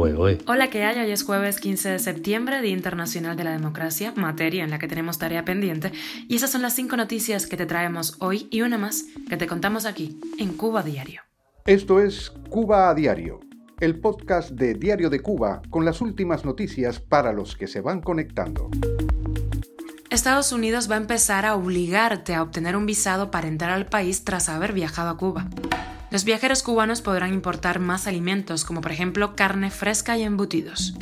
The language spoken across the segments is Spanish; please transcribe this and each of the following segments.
Hola, ¿qué hay? Hoy es jueves 15 de septiembre, Día Internacional de la Democracia, materia en la que tenemos tarea pendiente, y esas son las cinco noticias que te traemos hoy y una más que te contamos aquí, en Cuba Diario. Esto es Cuba a Diario, el podcast de Diario de Cuba con las últimas noticias para los que se van conectando. Estados Unidos va a empezar a obligarte a obtener un visado para entrar al país tras haber viajado a Cuba. Los viajeros cubanos podrán importar más alimentos, como por ejemplo carne fresca y embutidos.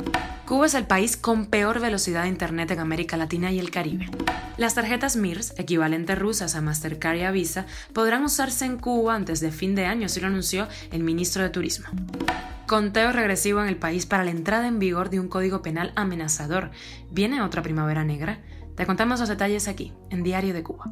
Cuba es el país con peor velocidad de Internet en América Latina y el Caribe. Las tarjetas MIRS, equivalentes rusas a Mastercard y a Visa, podrán usarse en Cuba antes de fin de año, así lo anunció el ministro de Turismo. Conteo regresivo en el país para la entrada en vigor de un código penal amenazador. ¿Viene otra primavera negra? Te contamos los detalles aquí, en Diario de Cuba.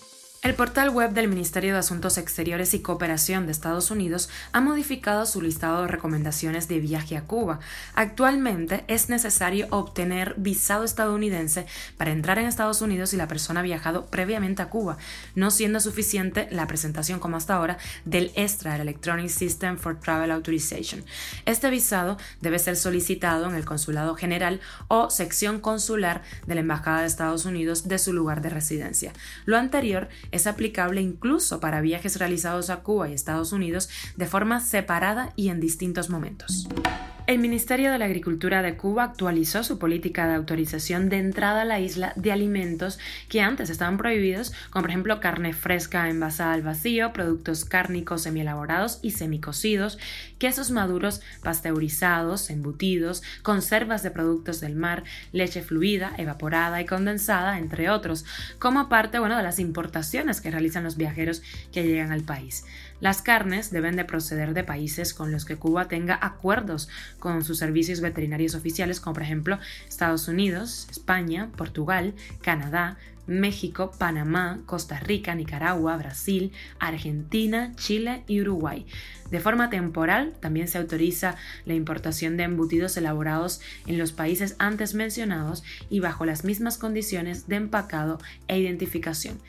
El portal web del Ministerio de Asuntos Exteriores y Cooperación de Estados Unidos ha modificado su listado de recomendaciones de viaje a Cuba. Actualmente es necesario obtener visado estadounidense para entrar en Estados Unidos si la persona ha viajado previamente a Cuba, no siendo suficiente la presentación como hasta ahora del ESTRA, el Electronic System for Travel Authorization. Este visado debe ser solicitado en el Consulado General o sección consular de la Embajada de Estados Unidos de su lugar de residencia. Lo anterior es aplicable incluso para viajes realizados a Cuba y Estados Unidos de forma separada y en distintos momentos. El Ministerio de la Agricultura de Cuba actualizó su política de autorización de entrada a la isla de alimentos que antes estaban prohibidos, como por ejemplo carne fresca envasada al vacío, productos cárnicos semielaborados y semicocidos, quesos maduros pasteurizados, embutidos, conservas de productos del mar, leche fluida, evaporada y condensada, entre otros, como parte bueno, de las importaciones que realizan los viajeros que llegan al país. Las carnes deben de proceder de países con los que Cuba tenga acuerdos con sus servicios veterinarios oficiales, como por ejemplo Estados Unidos, España, Portugal, Canadá, México, Panamá, Costa Rica, Nicaragua, Brasil, Argentina, Chile y Uruguay. De forma temporal, también se autoriza la importación de embutidos elaborados en los países antes mencionados y bajo las mismas condiciones de empacado e identificación.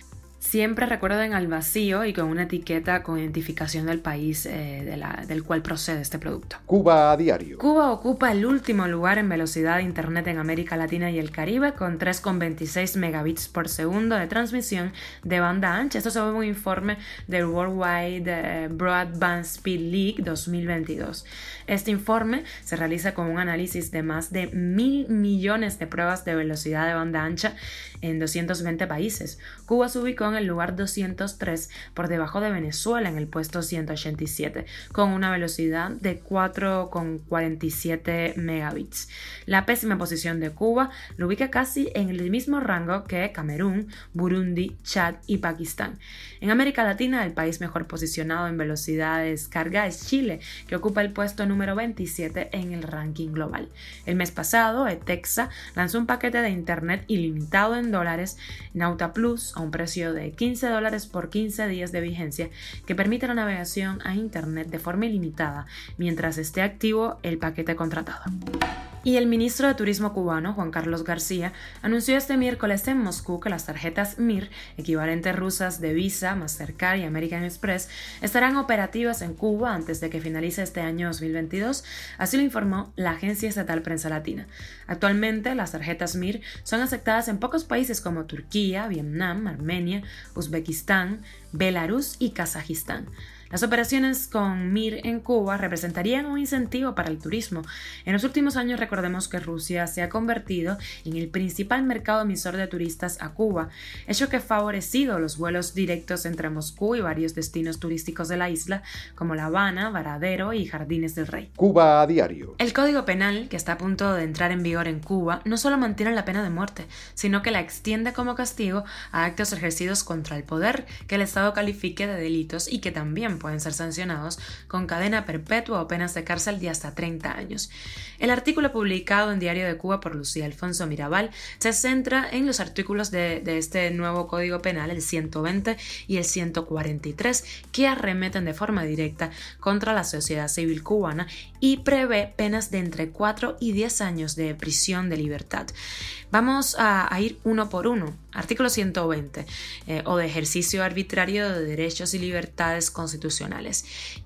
Siempre recuerden al vacío y con una etiqueta con identificación del país eh, del cual procede este producto. Cuba a diario. Cuba ocupa el último lugar en velocidad de Internet en América Latina y el Caribe con 3,26 megabits por segundo de transmisión de banda ancha. Esto se ve un informe del Worldwide eh, Broadband Speed League 2022. Este informe se realiza con un análisis de más de mil millones de pruebas de velocidad de banda ancha en 220 países. Cuba se ubicó en el lugar 203 por debajo de Venezuela en el puesto 187 con una velocidad de 4,47 megabits. La pésima posición de Cuba lo ubica casi en el mismo rango que Camerún, Burundi, Chad y Pakistán. En América Latina el país mejor posicionado en velocidad de descarga es Chile, que ocupa el puesto número 27 en el ranking global. El mes pasado, Etexa lanzó un paquete de internet ilimitado en dólares, Nauta Plus, a un precio de 15 dólares por 15 días de vigencia, que permite la navegación a internet de forma ilimitada mientras esté activo el paquete contratado. Y el ministro de Turismo cubano, Juan Carlos García, anunció este miércoles en Moscú que las tarjetas MIR, equivalentes rusas de Visa, Mastercard y American Express, estarán operativas en Cuba antes de que finalice este año 2022, así lo informó la Agencia Estatal Prensa Latina. Actualmente, las tarjetas MIR son aceptadas en pocos países como Turquía, Vietnam, Armenia, Uzbekistán, Belarus y Kazajistán. Las operaciones con MIR en Cuba representarían un incentivo para el turismo. En los últimos años recordemos que Rusia se ha convertido en el principal mercado emisor de turistas a Cuba, hecho que ha favorecido los vuelos directos entre Moscú y varios destinos turísticos de la isla, como La Habana, Varadero y Jardines del Rey. Cuba a diario. El Código Penal, que está a punto de entrar en vigor en Cuba, no solo mantiene la pena de muerte, sino que la extiende como castigo a actos ejercidos contra el poder que el Estado califique de delitos y que también pueden ser sancionados con cadena perpetua o penas de cárcel de hasta 30 años. El artículo publicado en Diario de Cuba por Lucía Alfonso Mirabal se centra en los artículos de, este nuevo Código Penal, el 120 y el 143, que arremeten de forma directa contra la sociedad civil cubana y prevé penas de entre 4 y 10 años de prisión de libertad. Vamos a, a ir uno por uno. artículo 120, eh, o de ejercicio arbitrario de derechos y libertades constitucionales.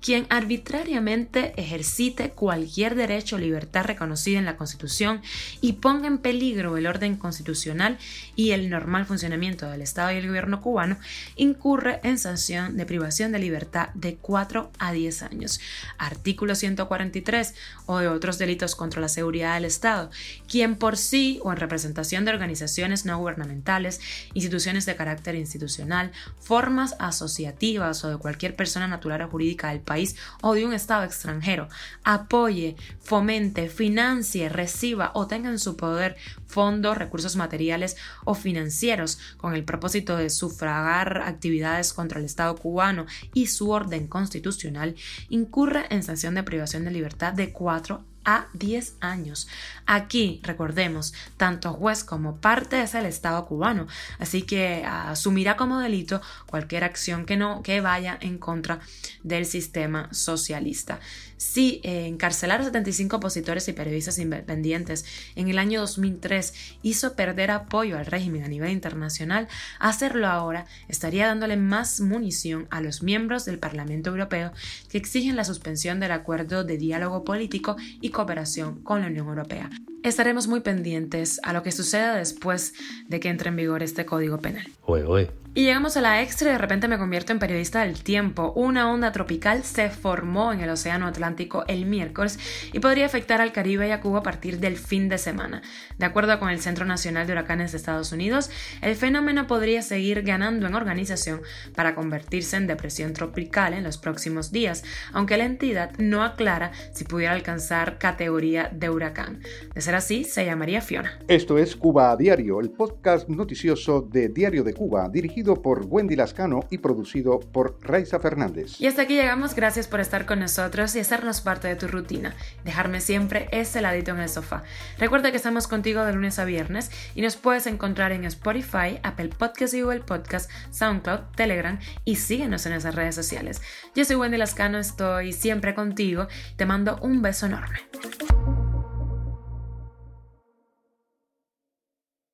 Quien arbitrariamente ejercite cualquier derecho o libertad reconocida en la Constitución y ponga en peligro el orden constitucional y el normal funcionamiento del Estado y el gobierno cubano, incurre en sanción de privación de libertad de 4 a 10 años. Artículo 143, o de otros delitos contra la seguridad del Estado. Quien por sí o en representación de organizaciones no gubernamentales instituciones de carácter institucional, formas asociativas o de cualquier persona natural o jurídica del país o de un Estado extranjero, apoye, fomente, financie, reciba o tenga en su poder fondos, recursos materiales o financieros con el propósito de sufragar actividades contra el Estado cubano y su orden constitucional, incurre en sanción de privación de libertad de cuatro a 10 años. Aquí, recordemos, tanto juez como parte es el Estado cubano, así que asumirá como delito cualquier acción que no que vaya en contra del sistema socialista. Si eh, encarcelar a 75 opositores y periodistas independientes en el año 2003 hizo perder apoyo al régimen a nivel internacional, hacerlo ahora estaría dándole más munición a los miembros del Parlamento Europeo que exigen la suspensión del acuerdo de diálogo político y cooperación con la Unión Europea. Estaremos muy pendientes a lo que suceda después de que entre en vigor este código penal. Y llegamos a la extra y de repente me convierto en periodista del tiempo. Una onda tropical se formó en el Océano Atlántico el miércoles y podría afectar al Caribe y a Cuba a partir del fin de semana. De acuerdo con el Centro Nacional de Huracanes de Estados Unidos, el fenómeno podría seguir ganando en organización para convertirse en depresión tropical en los próximos días, aunque la entidad no aclara si pudiera alcanzar categoría de huracán. De ser así, se llamaría Fiona. Esto es Cuba a Diario, el podcast noticioso de Diario de Cuba, dirigido por Wendy Lascano y producido por Raiza Fernández. Y hasta aquí llegamos, gracias por estar con nosotros y hacernos parte de tu rutina, dejarme siempre ese ladito en el sofá. Recuerda que estamos contigo de lunes a viernes y nos puedes encontrar en Spotify, Apple Podcasts y Google Podcasts, SoundCloud, Telegram y síguenos en esas redes sociales. Yo soy Wendy Lascano, estoy siempre contigo, te mando un beso enorme.